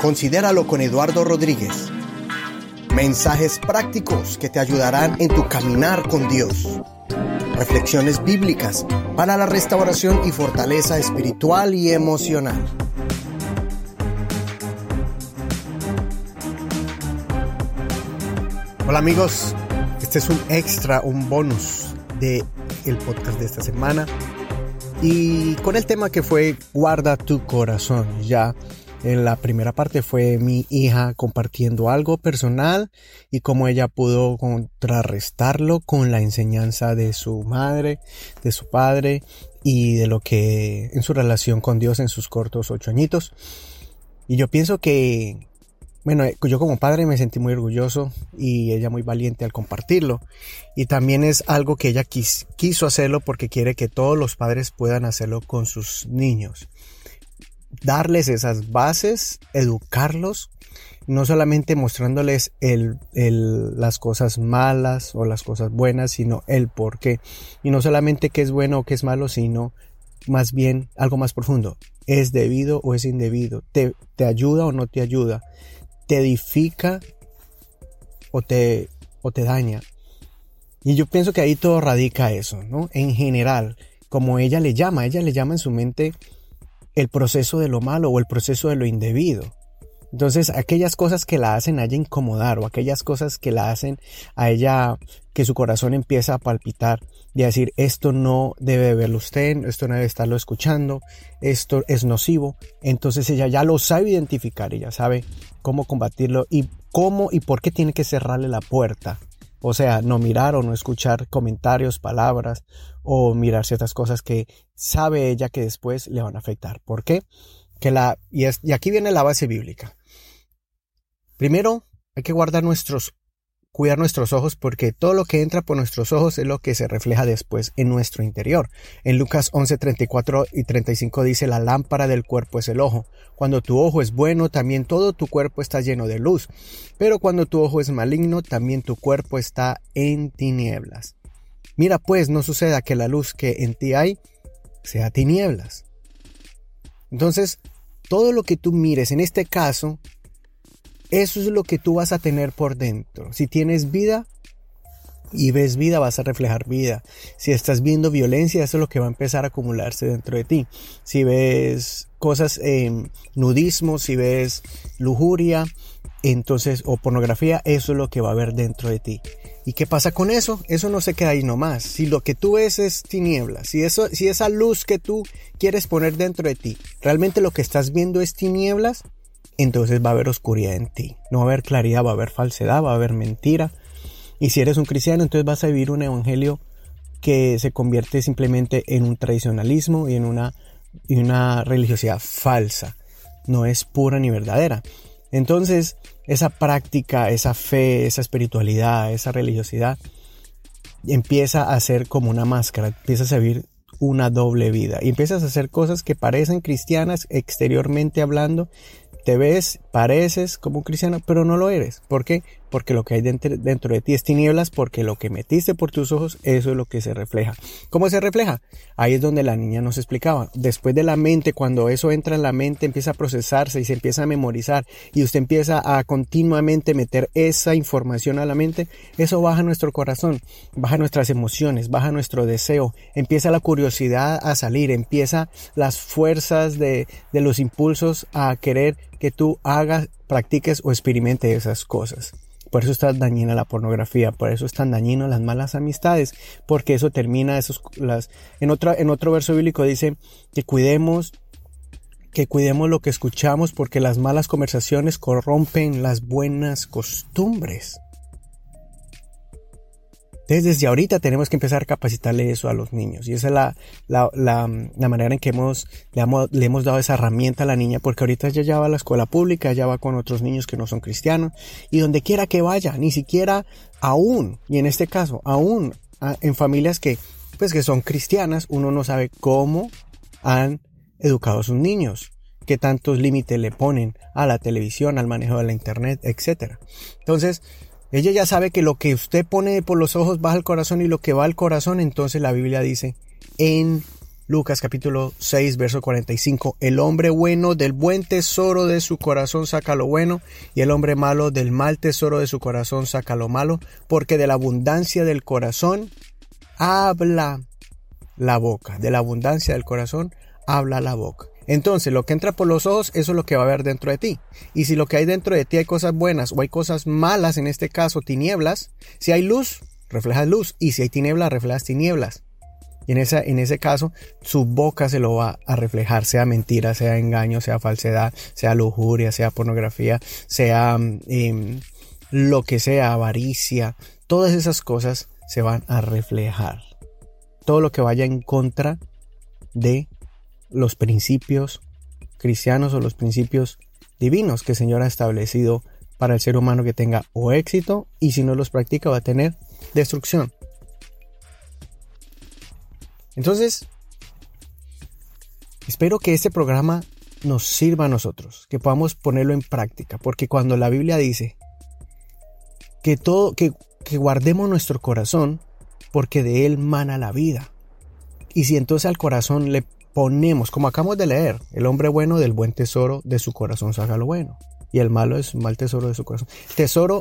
Considéralo con Eduardo Rodríguez. Mensajes prácticos que te ayudarán en tu caminar con Dios. Reflexiones bíblicas para la restauración y fortaleza espiritual y emocional. Hola amigos, este es un extra, un bonus de el podcast de esta semana y con el tema que fue guarda tu corazón. Ya en la primera parte fue mi hija compartiendo algo personal y cómo ella pudo contrarrestarlo con la enseñanza de su madre, de su padre y de lo que en su relación con Dios en sus cortos ocho añitos. Y yo pienso que, bueno, yo como padre me sentí muy orgulloso y ella muy valiente al compartirlo. Y también es algo que ella quiso hacerlo porque quiere que todos los padres puedan hacerlo con sus niños darles esas bases, educarlos, no solamente mostrándoles el, las cosas malas o las cosas buenas, sino el por qué. Y no solamente qué es bueno o qué es malo, sino más bien algo más profundo. ¿Es debido o es indebido? ¿Te, te ayuda o no te ayuda? ¿Te edifica o te, o te daña? Y yo pienso que ahí todo radica eso, ¿no? En general, como ella le llama, ella le llama en su mente el proceso de lo malo o el proceso de lo indebido. Entonces, aquellas cosas que la hacen a ella incomodar o aquellas cosas que la hacen a ella que su corazón empieza a palpitar y a decir, esto no debe verlo usted, esto no debe estarlo escuchando, esto es nocivo. Entonces ella ya lo sabe identificar, ella sabe cómo combatirlo y cómo y por qué tiene que cerrarle la puerta o sea, no mirar o no escuchar comentarios, palabras o mirar ciertas cosas que sabe ella que después le van a afectar. ¿Por qué? Que la, y, y aquí viene la base bíblica. Primero, hay que guardar nuestros cuidar nuestros ojos porque todo lo que entra por nuestros ojos es lo que se refleja después en nuestro interior. En Lucas 11, 34 y 35 dice, la lámpara del cuerpo es el ojo. Cuando tu ojo es bueno, también todo tu cuerpo está lleno de luz. Pero cuando tu ojo es maligno, también tu cuerpo está en tinieblas. Mira pues, no suceda que la luz que en ti hay sea tinieblas. Entonces, todo lo que tú mires, en este caso, eso es lo que tú vas a tener por dentro. Si tienes vida y ves vida, vas a reflejar vida. Si estás viendo violencia, eso es lo que va a empezar a acumularse dentro de ti. Si ves cosas, eh, nudismo, si ves lujuria, entonces, o pornografía, eso es lo que va a haber dentro de ti. ¿Y qué pasa con eso? Eso no se queda ahí nomás. Si lo que tú ves es tiniebla, si, si esa luz que tú quieres poner dentro de ti, realmente lo que estás viendo es tinieblas, entonces va a haber oscuridad en ti. No va a haber claridad, va a haber falsedad, va a haber mentira. Y si eres un cristiano, entonces vas a vivir un evangelio que se convierte simplemente en un tradicionalismo y en una, y una religiosidad falsa. No es pura ni verdadera. Entonces, esa práctica, esa fe, esa espiritualidad, esa religiosidad, empieza a ser como una máscara, empiezas a vivir una doble vida y empiezas a hacer cosas que parecen cristianas exteriormente hablando, te ves, pareces como un cristiano, pero no lo eres. ¿Por qué? Porque lo que hay dentro, de ti es tinieblas, porque lo que metiste por tus ojos, eso es lo que se refleja. ¿Cómo se refleja? Ahí es donde la niña nos explicaba. Después de la mente, cuando eso entra en la mente, empieza a procesarse y se empieza a memorizar y usted empieza a continuamente meter esa información a la mente, eso baja nuestro corazón, baja nuestras emociones, baja nuestro deseo, empieza la curiosidad a salir, empieza las fuerzas de, de los impulsos a querer que tú hagas, practiques o experimentes esas cosas. Por eso está dañina la pornografía, por eso están dañino las malas amistades, porque eso termina esos las en otra en otro verso bíblico dice que cuidemos que cuidemos lo que escuchamos porque las malas conversaciones corrompen las buenas costumbres desde ahorita tenemos que empezar a capacitarle eso a los niños. Y esa es la, la, la, manera en que hemos le, hemos dado esa herramienta a la niña, porque ahorita ya, ya va a la escuela pública, ya va con otros niños que no son cristianos, y donde quiera que vaya, ni siquiera aún, y en este caso, aún en familias que, pues que son cristianas, uno no sabe cómo han educado a sus niños qué tantos límites le ponen a la televisión, al manejo de la internet, etc. Entonces, ella ya sabe que lo que usted pone por los ojos va al corazón y lo que va al corazón, entonces la Biblia dice, en Lucas capítulo 6, verso 45. El hombre bueno del buen tesoro de su corazón saca lo bueno, y el hombre malo del mal tesoro de su corazón saca lo malo, porque de la abundancia del corazón habla la boca. De la abundancia del corazón habla la boca. Entonces, lo que entra por los ojos, eso es lo que va a haber dentro de ti. Y si lo que hay dentro de ti hay cosas buenas o hay cosas malas, en este caso tinieblas, si hay luz, reflejas luz. Y si hay tinieblas, reflejas tinieblas. Y en, en ese caso, su boca se lo va a reflejar, sea mentira, sea engaño, sea falsedad, sea lujuria, sea pornografía, sea em, lo que sea, avaricia. Todas esas cosas se van a reflejar. Todo lo que vaya en contra de los principios cristianos o los principios divinos que el Señor ha establecido para el ser humano que tenga o éxito y si no los practica va a tener destrucción. Entonces, espero que este programa nos sirva a nosotros, que podamos ponerlo en práctica, porque cuando la Biblia dice que todo, que, que guardemos nuestro corazón, porque de él mana la vida. Y si entonces al corazón le ponemos, como acabamos de leer, el hombre bueno del buen tesoro de su corazón saca lo bueno y el malo es mal tesoro de su corazón. Tesoro,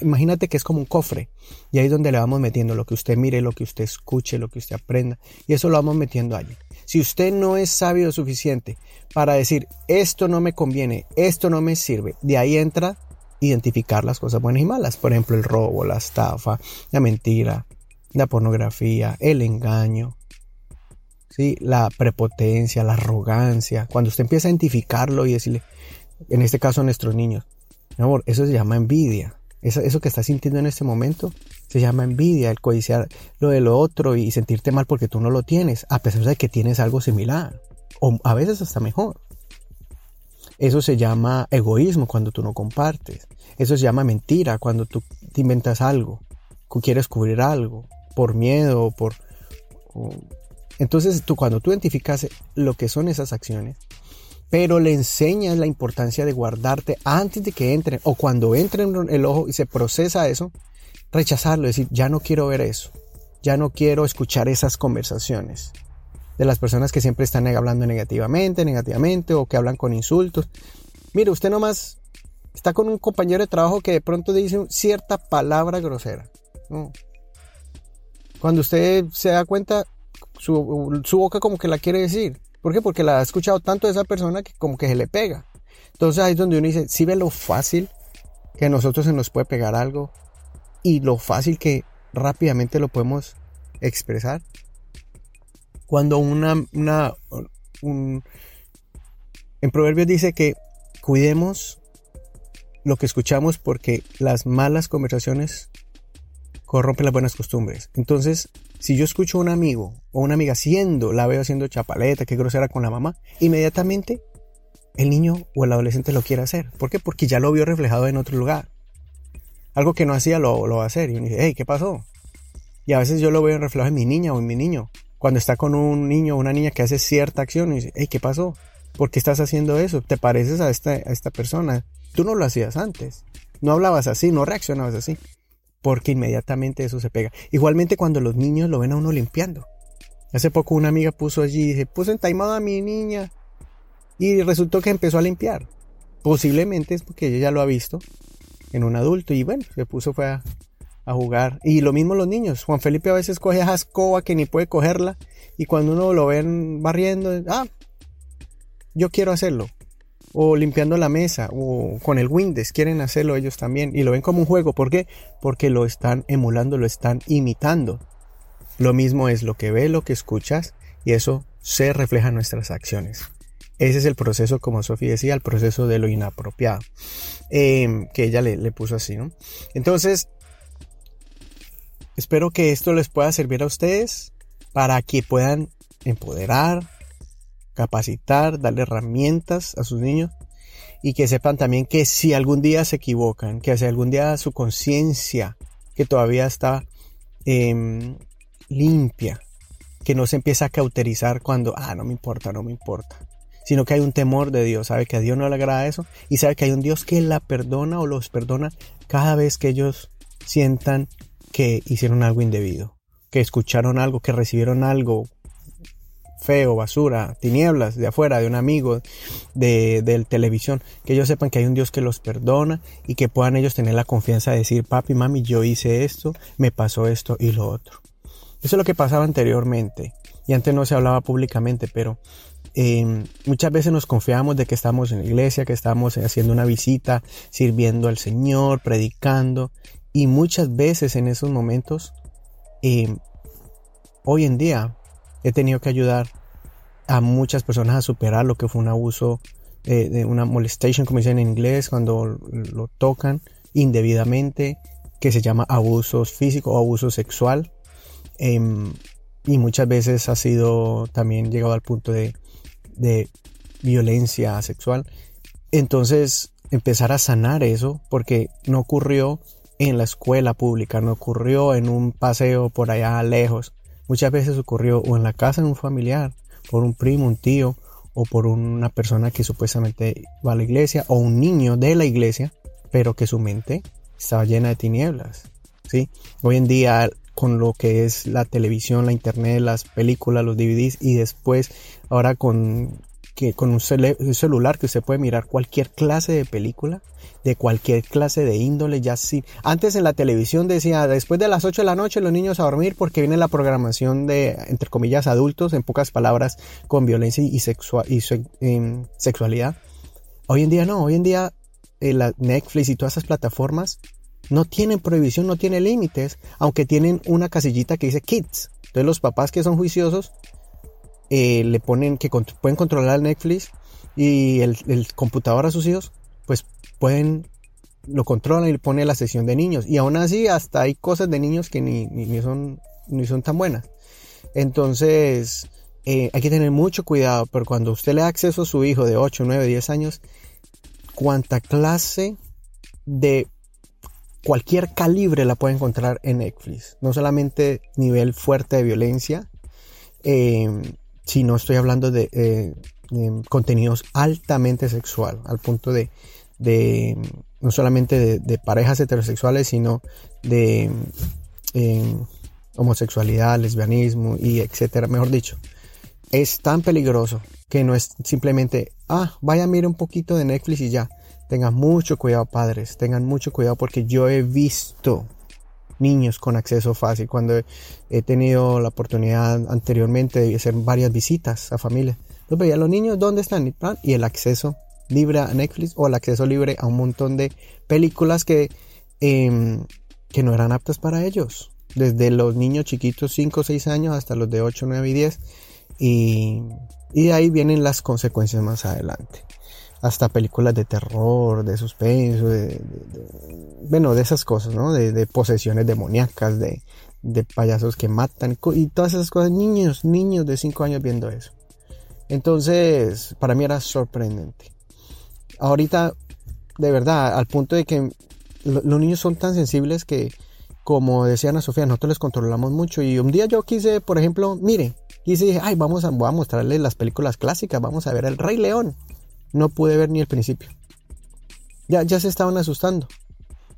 imagínate que es como un cofre y ahí es donde le vamos metiendo lo que usted mire, lo que usted escuche, lo que usted aprenda y eso lo vamos metiendo allí. Si usted no es sabio suficiente para decir esto no me conviene, esto no me sirve, de ahí entra identificar las cosas buenas y malas, por ejemplo el robo, la estafa, la mentira, la pornografía, el engaño, ¿sí? la prepotencia, la arrogancia. Cuando usted empieza a identificarlo y decirle, en este caso a nuestros niños. Mi amor, eso se llama envidia. Eso, que estás sintiendo en este momento se llama envidia, el codiciar lo de lo otro y sentirte mal porque tú no lo tienes, a pesar de que tienes algo similar, o a veces hasta mejor. Eso se llama egoísmo cuando tú no compartes. Eso se llama mentira cuando tú te inventas algo, quieres cubrir algo, por miedo o por... Entonces tú cuando tú identificas lo que son esas acciones, pero le enseñas la importancia de guardarte antes de que entren o cuando entre en el ojo y se procesa eso, rechazarlo, decir, ya no quiero ver eso, ya no quiero escuchar esas conversaciones de las personas que siempre están hablando negativamente, negativamente o que hablan con insultos. Mire, usted nomás está con un compañero de trabajo que de pronto dice cierta palabra grosera. Cuando usted se da cuenta, su, su boca como que la quiere decir. ¿Por qué? Porque la ha escuchado tanto de esa persona que como que se le pega. Entonces ahí es donde uno dice, si ve lo fácil que a nosotros se nos puede pegar algo y lo fácil que rápidamente lo podemos expresar. Cuando una, una un, en Proverbios dice que cuidemos lo que escuchamos porque las malas conversaciones corrompen las buenas costumbres. Entonces, si yo escucho a un amigo o una amiga haciendo, la veo haciendo chapaleta, que grosera con la mamá, inmediatamente el niño o el adolescente lo quiere hacer. ¿Por qué? Porque ya lo vio reflejado en otro lugar. Algo que no hacía lo, lo va a hacer. Y uno dice, hey, ¿qué pasó? Y a veces yo lo veo reflejado en mi niña o en mi niño. Cuando está con un niño o una niña que hace cierta acción y dice, hey, ¿qué pasó? ¿Por qué estás haciendo eso? ¿Te pareces a esta, a esta persona? Tú no lo hacías antes. No hablabas así, no reaccionabas así porque inmediatamente eso se pega. Igualmente cuando los niños lo ven a uno limpiando. Hace poco una amiga puso allí, dice, puse entaimado a mi niña y resultó que empezó a limpiar. Posiblemente es porque ella ya lo ha visto en un adulto y bueno, se puso fue a, jugar. Y lo mismo los niños. Juan Felipe a veces coge a escoba que ni puede cogerla y cuando uno lo ven barriendo, ah, yo quiero hacerlo o limpiando la mesa o con el Windows quieren hacerlo ellos también y lo ven como un juego. ¿Por qué? Porque lo están emulando, lo están imitando. Lo mismo es lo que ve, lo que escuchas y eso se refleja en nuestras acciones. Ese es el proceso, como Sofía decía, el proceso de lo inapropiado, em, que ella le, le puso así, ¿no? Entonces, espero que esto les pueda servir a ustedes para que puedan empoderar, capacitar, darle herramientas a sus niños y que sepan también que si algún día se equivocan, que si algún día su conciencia, que todavía está em, limpia, que no se empieza a cauterizar cuando, ah, no me importa, no me importa, sino que hay un temor de Dios, sabe que a Dios no le agrada eso y sabe que hay un Dios que la perdona o los perdona cada vez que ellos sientan que hicieron algo indebido, que escucharon algo, que recibieron algo feo, basura, tinieblas de afuera, de un amigo, de, de televisión, que ellos sepan que hay un Dios que los perdona y que puedan ellos tener la confianza de decir, papi, mami, yo hice esto, me pasó esto y lo otro. Eso es lo que pasaba anteriormente y antes no se hablaba públicamente, pero eh, muchas veces nos confiamos de que estamos en la iglesia, que estamos haciendo una visita, sirviendo al Señor, predicando y muchas veces en esos momentos, eh, hoy en día he tenido que ayudar a muchas personas a superar lo que fue un abuso eh, de una molestation, como dicen en inglés, cuando lo tocan indebidamente, que se llama abuso físico o abuso sexual. Em, y muchas veces ha sido también llegado al punto de, de violencia sexual. Entonces, empezar a sanar eso, porque no ocurrió en la escuela pública, no ocurrió en un paseo por allá lejos. Muchas veces ocurrió o en la casa de un familiar, por un primo, un tío, o por una persona que supuestamente va a la iglesia, o un niño de la iglesia, pero que su mente estaba llena de tinieblas. ¿sí? Hoy en día con lo que es la televisión, la internet, las películas, los DVDs y después ahora con que con un, celular que usted puede mirar cualquier clase de película, de cualquier clase de índole, ya sí. Antes en la televisión decía, después de las 8 de la noche los niños a dormir porque viene la programación de, entre comillas, adultos, en pocas palabras, con violencia y, sexual, y sexualidad. Hoy en día no, hoy en día eh, la Netflix y todas esas plataformas no tienen prohibición, no tienen límites, aunque tienen una casillita que dice kids. Entonces los papás que son juiciosos eh, le ponen que pueden controlar el Netflix y el, computador a sus hijos, pues pueden lo controlan y le pone la sesión de niños. Y aún así hasta hay cosas de niños que ni, ni, son, ni son tan buenas. Entonces eh, hay que tener mucho cuidado, pero cuando usted le da acceso a su hijo de 8, 9, 10 años, cuánta clase de cualquier calibre la puede encontrar en Netflix. No solamente nivel fuerte de violencia, eh, sino estoy hablando de eh, contenidos altamente sexual, al punto de, no solamente de, parejas heterosexuales, sino de eh, homosexualidad, lesbianismo y etcétera. Mejor dicho, es tan peligroso que no es simplemente, ah, vaya a mirar un poquito de Netflix y ya. Tengan mucho cuidado padres, tengan mucho cuidado porque yo he visto niños con acceso fácil cuando he tenido la oportunidad anteriormente de hacer varias visitas a familias. Yo veía a los niños dónde están y el acceso libre a Netflix o el acceso libre a un montón de películas que, em, que no eran aptas para ellos. Desde los niños chiquitos 5 o 6 años hasta los de 8, 9 y 10. Y, y de ahí vienen las consecuencias más adelante hasta películas de terror, de suspenso, de, bueno, de esas cosas, ¿no? De, posesiones demoníacas, de, payasos que matan y todas esas cosas. Niños, niños de 5 años viendo eso. Entonces, para mí era sorprendente. Ahorita, de verdad, al punto de que los niños son tan sensibles que, como decía Ana Sofía, nosotros les controlamos mucho. Y un día yo quise, por ejemplo, mire, quise, ay, vamos a, voy a mostrarles las películas clásicas, vamos a ver El Rey León no pude ver ni el principio. Ya, ya se estaban asustando.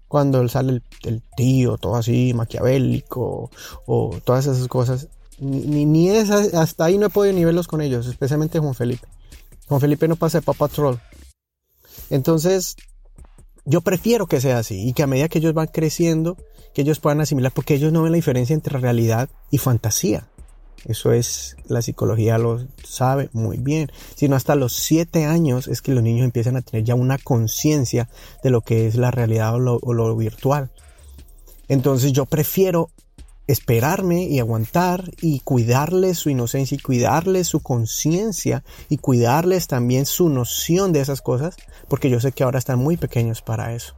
Cuando sale el, tío, todo así, maquiavélico, o todas esas cosas. Ni, ni hasta ahí no he podido ni verlos con ellos, especialmente Juan Felipe. Juan Felipe no pasa de Papa Troll. Entonces, yo prefiero que sea así y que a medida que ellos van creciendo, que ellos puedan asimilar, porque ellos no ven la diferencia entre realidad y fantasía. Eso es, la psicología lo sabe muy bien. Sino hasta los siete años es que los niños empiezan a tener ya una conciencia de lo que es la realidad o lo, virtual. Entonces yo prefiero esperarme y aguantar y cuidarles su inocencia y cuidarles su conciencia y cuidarles también su noción de esas cosas, porque yo sé que ahora están muy pequeños para eso.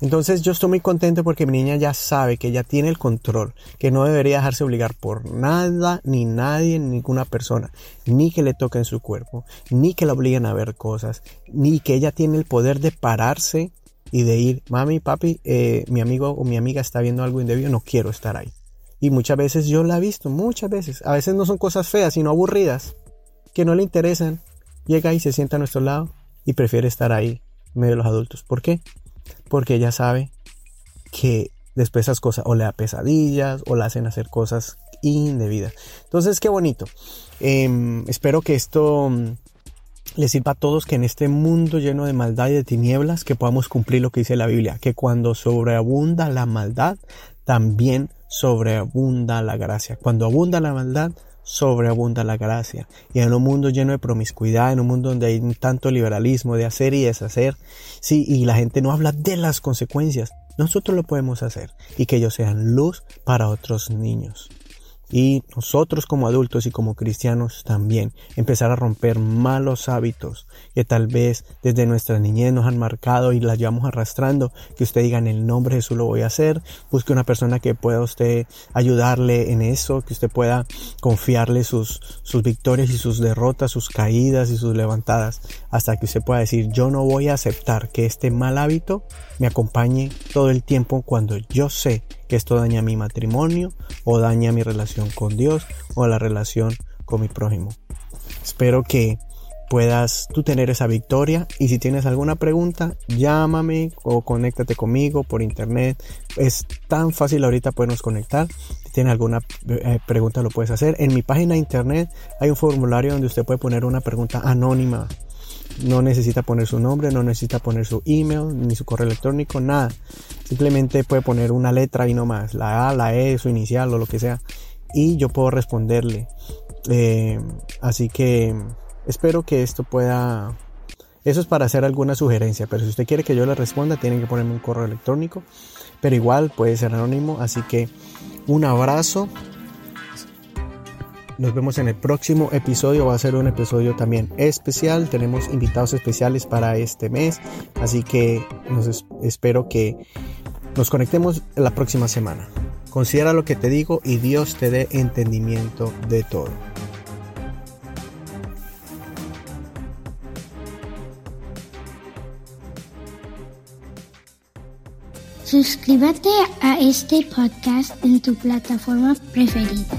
Entonces yo estoy muy contento porque mi niña ya sabe que ella tiene el control, que no debería dejarse obligar por nada, ni nadie, ni ninguna persona, ni que le toquen su cuerpo, ni que la obliguen a ver cosas, ni que ella tiene el poder de pararse y de ir, mami, papi, eh, mi amigo o mi amiga está viendo algo indebido, no quiero estar ahí. Y muchas veces yo la he visto, muchas veces. A veces no son cosas feas, sino aburridas, que no le interesan. Llega y se sienta a nuestro lado y prefiere estar ahí, medio de los adultos. ¿Por qué? Porque ella sabe que después esas cosas o le da pesadillas o le hacen hacer cosas indebida. Entonces, qué bonito. Em, espero que esto mm, les sirva a todos que en este mundo lleno de maldad y de tinieblas que podamos cumplir lo que dice la Biblia, que cuando sobreabunda la maldad, también sobreabunda la gracia. Cuando abunda la maldad, sobreabunda la gracia. Y en un mundo lleno de promiscuidad, en un mundo donde hay tanto liberalismo de hacer y deshacer, sí, y la gente no habla de las consecuencias, nosotros lo podemos hacer y que ellos sean luz para otros niños. Y nosotros como adultos y como cristianos también empezar a romper malos hábitos que tal vez desde nuestra niñez nos han marcado y las llevamos arrastrando. Que usted diga en el nombre de Jesús lo voy a hacer. Busque una persona que pueda usted ayudarle en eso, que usted pueda confiarle sus, sus victorias y sus derrotas, sus caídas y sus levantadas, hasta que usted pueda decir yo no voy a aceptar que este mal hábito me acompañe todo el tiempo cuando yo sé que esto daña mi matrimonio o daña mi relación con Dios o la relación con mi prójimo. Espero que puedas tú tener esa victoria y si tienes alguna pregunta llámame o conéctate conmigo por internet. Es tan fácil ahorita podernos conectar. Si tienes alguna eh, pregunta lo puedes hacer. En mi página de internet hay un formulario donde usted puede poner una pregunta anónima no necesita poner su nombre, no necesita poner su email, ni su correo electrónico, nada. Simplemente puede poner una letra y no más, la A, la E, su inicial o lo que sea. Y yo puedo responderle. Eh, así que espero que esto pueda... Eso es para hacer alguna sugerencia, pero si usted quiere que yo le responda, tiene que ponerme un correo electrónico. Pero igual puede ser anónimo. Así que un abrazo nos vemos en el próximo episodio. Va a ser un episodio también especial. Tenemos invitados especiales para este mes. Así que nos espero que nos conectemos la próxima semana. Considera lo que te digo y Dios te dé entendimiento de todo. Suscríbete a este podcast en tu plataforma preferida